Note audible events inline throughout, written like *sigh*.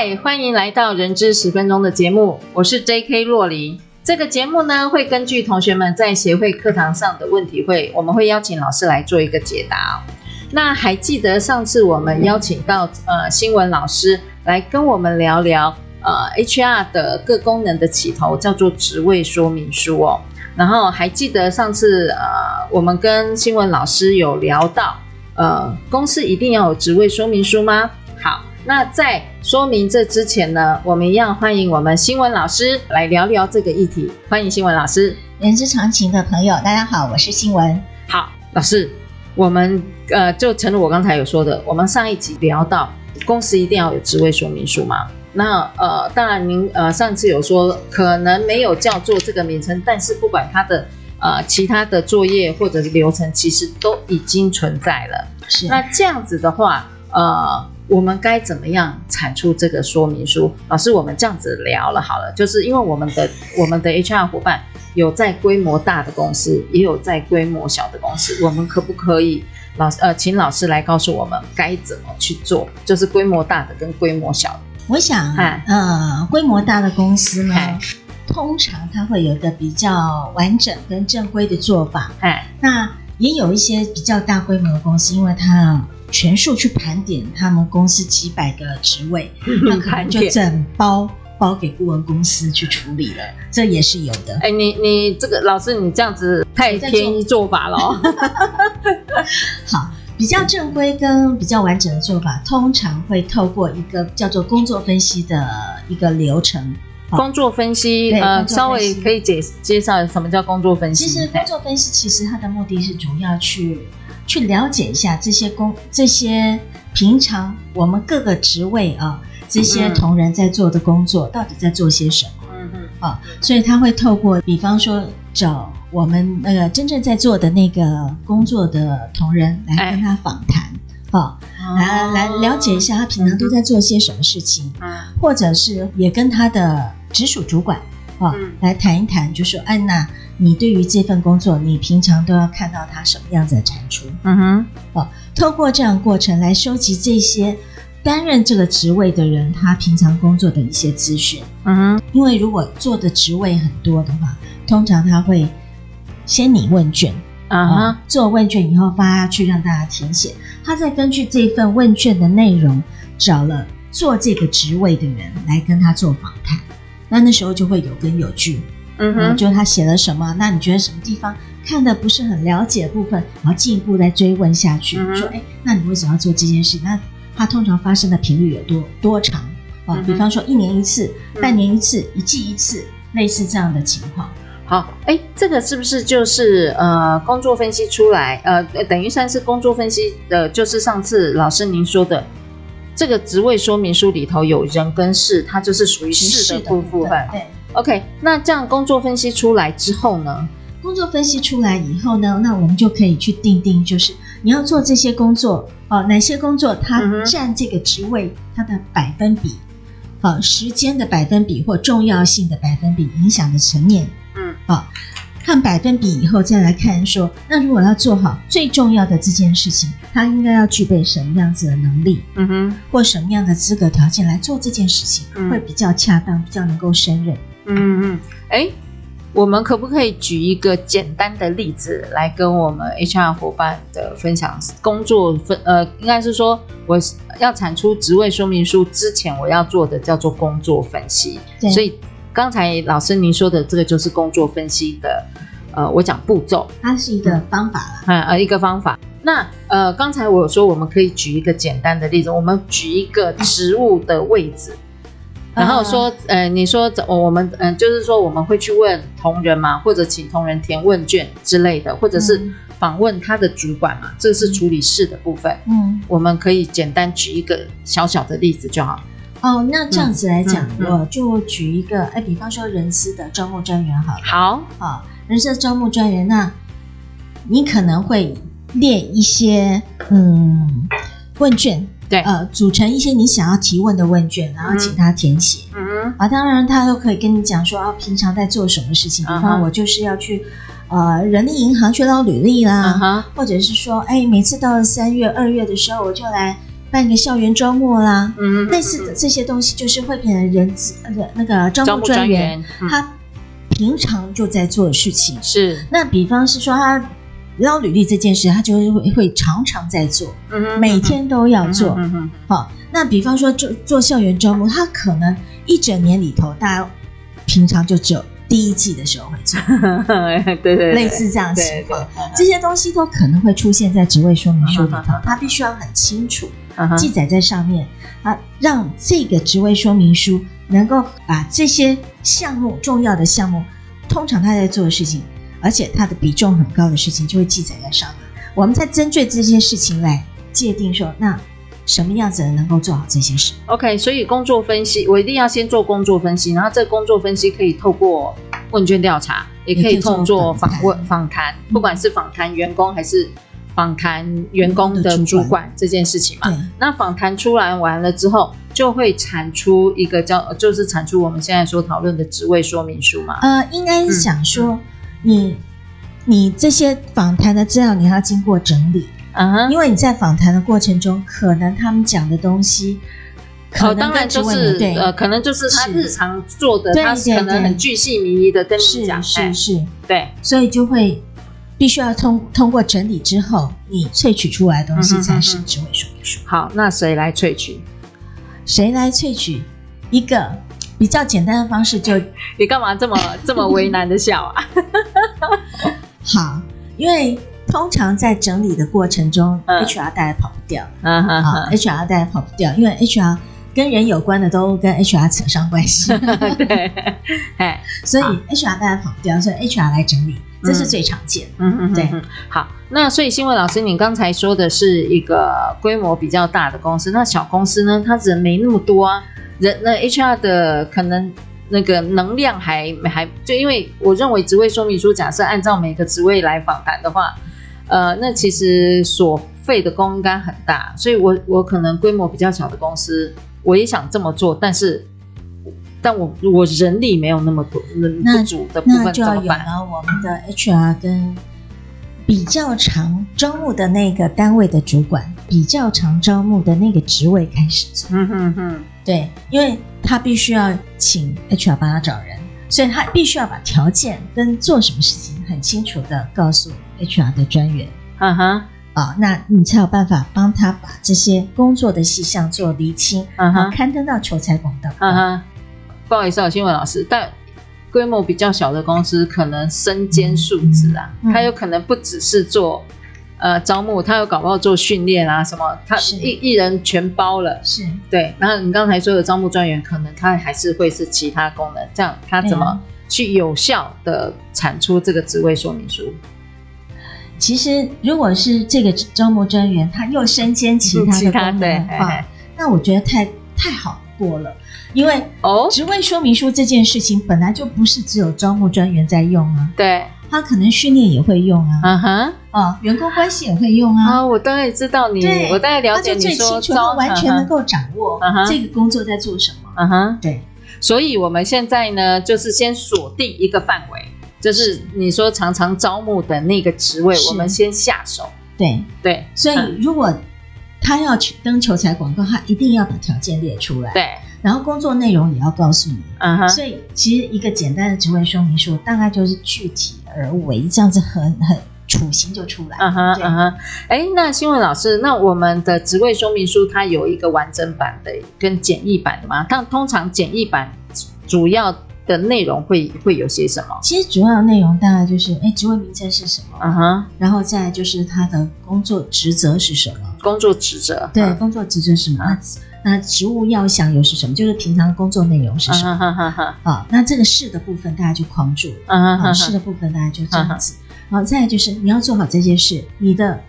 嗨，欢迎来到人资十分钟的节目，我是 J.K. 洛黎。这个节目呢，会根据同学们在协会课堂上的问题会，我们会邀请老师来做一个解答。那还记得上次我们邀请到呃新闻老师来跟我们聊聊呃 HR 的各功能的起头叫做职位说明书哦。然后还记得上次呃我们跟新闻老师有聊到呃公司一定要有职位说明书吗？好。那在说明这之前呢，我们一样欢迎我们新闻老师来聊聊这个议题。欢迎新闻老师，人之常情的朋友，大家好，我是新闻。好，老师，我们呃，就诚如我刚才有说的，我们上一集聊到公司一定要有职位说明书嘛？那呃，当然您呃上次有说可能没有叫做这个名称，但是不管它的呃其他的作业或者是流程，其实都已经存在了。是，那这样子的话，呃。我们该怎么样产出这个说明书？老师，我们这样子聊了好了，就是因为我们的我们的 HR 伙伴有在规模大的公司，也有在规模小的公司，我们可不可以老师呃，请老师来告诉我们该怎么去做？就是规模大的跟规模小的。我想，呃，规模大的公司呢，通常它会有一个比较完整跟正规的做法。哎，那也有一些比较大规模的公司，因为它。全数去盘点他们公司几百个职位，*laughs* 那可能就整包包给顾问公司去处理了，这也是有的。哎，你你这个老师，你这样子太便宜做法了。*laughs* 好，比较正规跟比较完整的做法，通常会透过一个叫做工作分析的一个流程。工作分析，呃，稍微可以介介绍什么叫工作分析？其实工作分析其实它的目的是主要去。去了解一下这些工，这些平常我们各个职位啊，这些同仁在做的工作到底在做些什么？嗯嗯啊，所以他会透过，比方说找我们那个真正在做的那个工作的同仁来跟他访谈，啊，来来了解一下他平常都在做些什么事情，或者是也跟他的直属主管啊来谈一谈，就说安娜。你对于这份工作，你平常都要看到他什么样子的产出？嗯哼，哦，透过这样的过程来收集这些担任这个职位的人他平常工作的一些资讯。嗯哼，因为如果做的职位很多的话，通常他会先拟问卷，啊哈、uh huh. 哦，做问卷以后发下去让大家填写，他再根据这份问卷的内容找了做这个职位的人来跟他做访谈，那那时候就会有根有据。嗯哼，就他写了什么？那你觉得什么地方看的不是很了解的部分？然后进一步再追问下去，说，哎，那你为什么要做这件事？那它通常发生的频率有多多长？啊、嗯，比方说一年一次、半年一次、一季一次，类似这样的情况。好，哎，这个是不是就是呃工作分析出来？呃，等于算是工作分析的，就是上次老师您说的这个职位说明书里头有人跟事，它就是属于事的部分。对。OK，那这样工作分析出来之后呢？工作分析出来以后呢，那我们就可以去定定，就是你要做这些工作哦，哪些工作它占这个职位它的百分比，啊，时间的百分比或重要性的百分比影响的层面，嗯，啊。看百分比以后，再来看说，那如果要做好最重要的这件事情，他应该要具备什么样子的能力，嗯哼，或什么样的资格条件来做这件事情，嗯、会比较恰当，比较能够胜任。嗯嗯，哎，我们可不可以举一个简单的例子来跟我们 HR 伙伴的分享？工作分呃，应该是说我要产出职位说明书之前，我要做的叫做工作分析，对所以。刚才老师您说的这个就是工作分析的，呃，我讲步骤，它是一个方法了，嗯，呃，一个方法。那呃，刚才我说我们可以举一个简单的例子，我们举一个职务的位置，然后说，呃，你说我们，嗯、呃，就是说我们会去问同仁嘛，或者请同仁填问卷之类的，或者是访问他的主管嘛，这是处理事的部分。嗯，我们可以简单举一个小小的例子就好。哦，那这样子来讲，嗯嗯、我就举一个，哎，比方说人事的招募专员好了。好，好，人事的招募专员，那你可能会列一些嗯问卷，对，呃，组成一些你想要提问的问卷，然后请他填写。嗯啊，当然他都可以跟你讲说啊，平常在做什么事情，比方我就是要去呃人力银行去捞履历啦，或者是说，哎，每次到了三月、二月的时候，我就来。办个校园周末啦，嗯，类似的这些东西，就是会变成人资那个那个招募专员，嗯、他平常就在做的事情。是，那比方是说他捞履历这件事，他就会会常常在做，嗯，每天都要做。嗯哼，好，那比方说做做校园招募，他可能一整年里头，大家平常就只有第一季的时候会做，*laughs* 对，对对，类似这样情况，这些东西都可能会出现在职位说明书里头，它必须要很清楚。记载在上面啊，让这个职位说明书能够把这些项目重要的项目，通常他在做的事情，而且他的比重很高的事情，就会记载在上面。我们在针对这些事情来界定说，那什么样子能够做好这些事？OK，所以工作分析，我一定要先做工作分析，然后这个工作分析可以透过问卷调查，也可以透过访问访谈，不管是访谈员工还是。访谈员工的主管这件事情嘛，那访谈出来完了之后，就会产出一个叫，就是产出我们现在所讨论的职位说明书嘛。呃，应该是想说，嗯、你你这些访谈的资料你要经过整理，嗯哼，因为你在访谈的过程中，可能他们讲的东西，可能、哦、当然就是对呃，可能就是他日常做的，他可能很巨细靡遗的跟你讲，是是是，对，所以就会。必须要通通过整理之后，你萃取出来的东西才是智慧说明书。好，那谁来萃取？谁来萃取？一个比较简单的方式就，*laughs* 就你干嘛这么这么为难的笑啊？*laughs* 好，因为通常在整理的过程中，嗯，HR 大概跑不掉。嗯哼，好，HR 大概跑不掉，因为 HR 跟人有关的都跟 HR 扯上关系。*laughs* 对，哎，*laughs* 所以 HR 大概跑不掉，所以 HR 来整理。这是最常见的，嗯嗯，对。好，那所以新闻老师，你刚才说的是一个规模比较大的公司，那小公司呢？它人没那么多啊，人那 HR 的可能那个能量还还就因为我认为职位说明书，假设按照每个职位来访谈的话，呃，那其实所费的工应该很大，所以我我可能规模比较小的公司，我也想这么做，但是。但我我人力没有那么多，人不足的部分那就要有了我们的 HR 跟比较常招募的那个单位的主管，比较常招募的那个职位开始做。嗯哼哼，对，因为他必须要请 HR 帮他找人，所以他必须要把条件跟做什么事情很清楚的告诉 HR 的专员。嗯哼，啊，那你才有办法帮他把这些工作的细项做厘清，嗯哼，刊登到求才广道。嗯哼。不好意思啊，新闻老师，但规模比较小的公司可能身兼数职啊，他、嗯、有可能不只是做呃招募，他有搞不好做训练啊什么，他一一人全包了。是。对，然后你刚才说的招募专员，可能他还是会是其他功能，这样他怎么去有效的产出这个职位说明书？其实，如果是这个招募专员，他又身兼其他的 *laughs* 功能的话，那我觉得太太好过了。因为哦，职位说明书这件事情本来就不是只有招募专员在用啊，对，他可能训练也会用啊，嗯哼，啊，员工关系也会用啊，啊，我大概知道你，对我大概了解你说，他就最清楚，他完全能够掌握这个工作在做什么，嗯哼，对，所以我们现在呢，就是先锁定一个范围，就是你说常常招募的那个职位，我们先下手，对。对，所以如果他要去登求财广告，他一定要把条件列出来，对。然后工作内容也要告诉你，嗯哼，所以其实一个简单的职位说明书，大概就是具体而为，这样子很很雏形就出来，嗯哼，嗯哼，哎，那新闻老师，那我们的职位说明书它有一个完整版的跟简易版的吗？但通常简易版主要的内容会会有些什么？其实主要的内容大概就是，哎，职位名称是什么？嗯哼，然后再来就是他的工作职责是什么？工作职责，对，工作职责是什么？那职务要项又是什么？就是平常的工作内容是什么？啊、uh -huh, uh -huh. 哦，那这个是的部分大家就框住了。啊、uh uh. 是的部分大家就这样子。好、uh 再来就是你要做好这些事，你的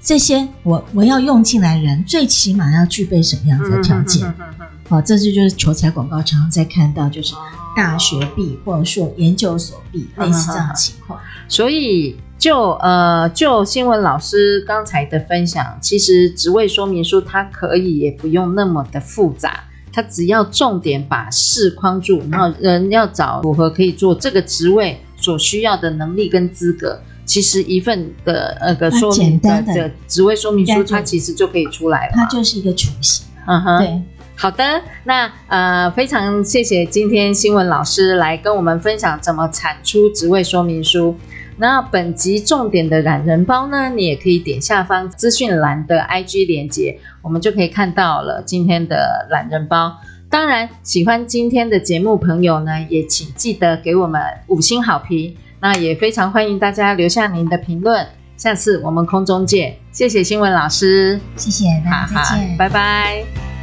这些我我要用进来人，最起码要具备什么样子的条件？好、uh -huh, uh -huh. 哦，这就就是求财广告常常在看到，就是大学毕或者说研究所毕，uh. 类似这样的情况。Uh. 所以。就呃，就新闻老师刚才的分享，其实职位说明书它可以也不用那么的复杂，它只要重点把事框住，然后人要找符合可以做这个职位所需要的能力跟资格，其实一份的那个说明的的职位说明书，它其实就可以出来了，它就是一个雏形。嗯哼，对，好的，那呃，非常谢谢今天新闻老师来跟我们分享怎么产出职位说明书。那本集重点的懒人包呢，你也可以点下方资讯栏的 IG 连接，我们就可以看到了今天的懒人包。当然，喜欢今天的节目朋友呢，也请记得给我们五星好评。那也非常欢迎大家留下您的评论。下次我们空中见，谢谢新闻老师，谢谢，大家再见，拜拜。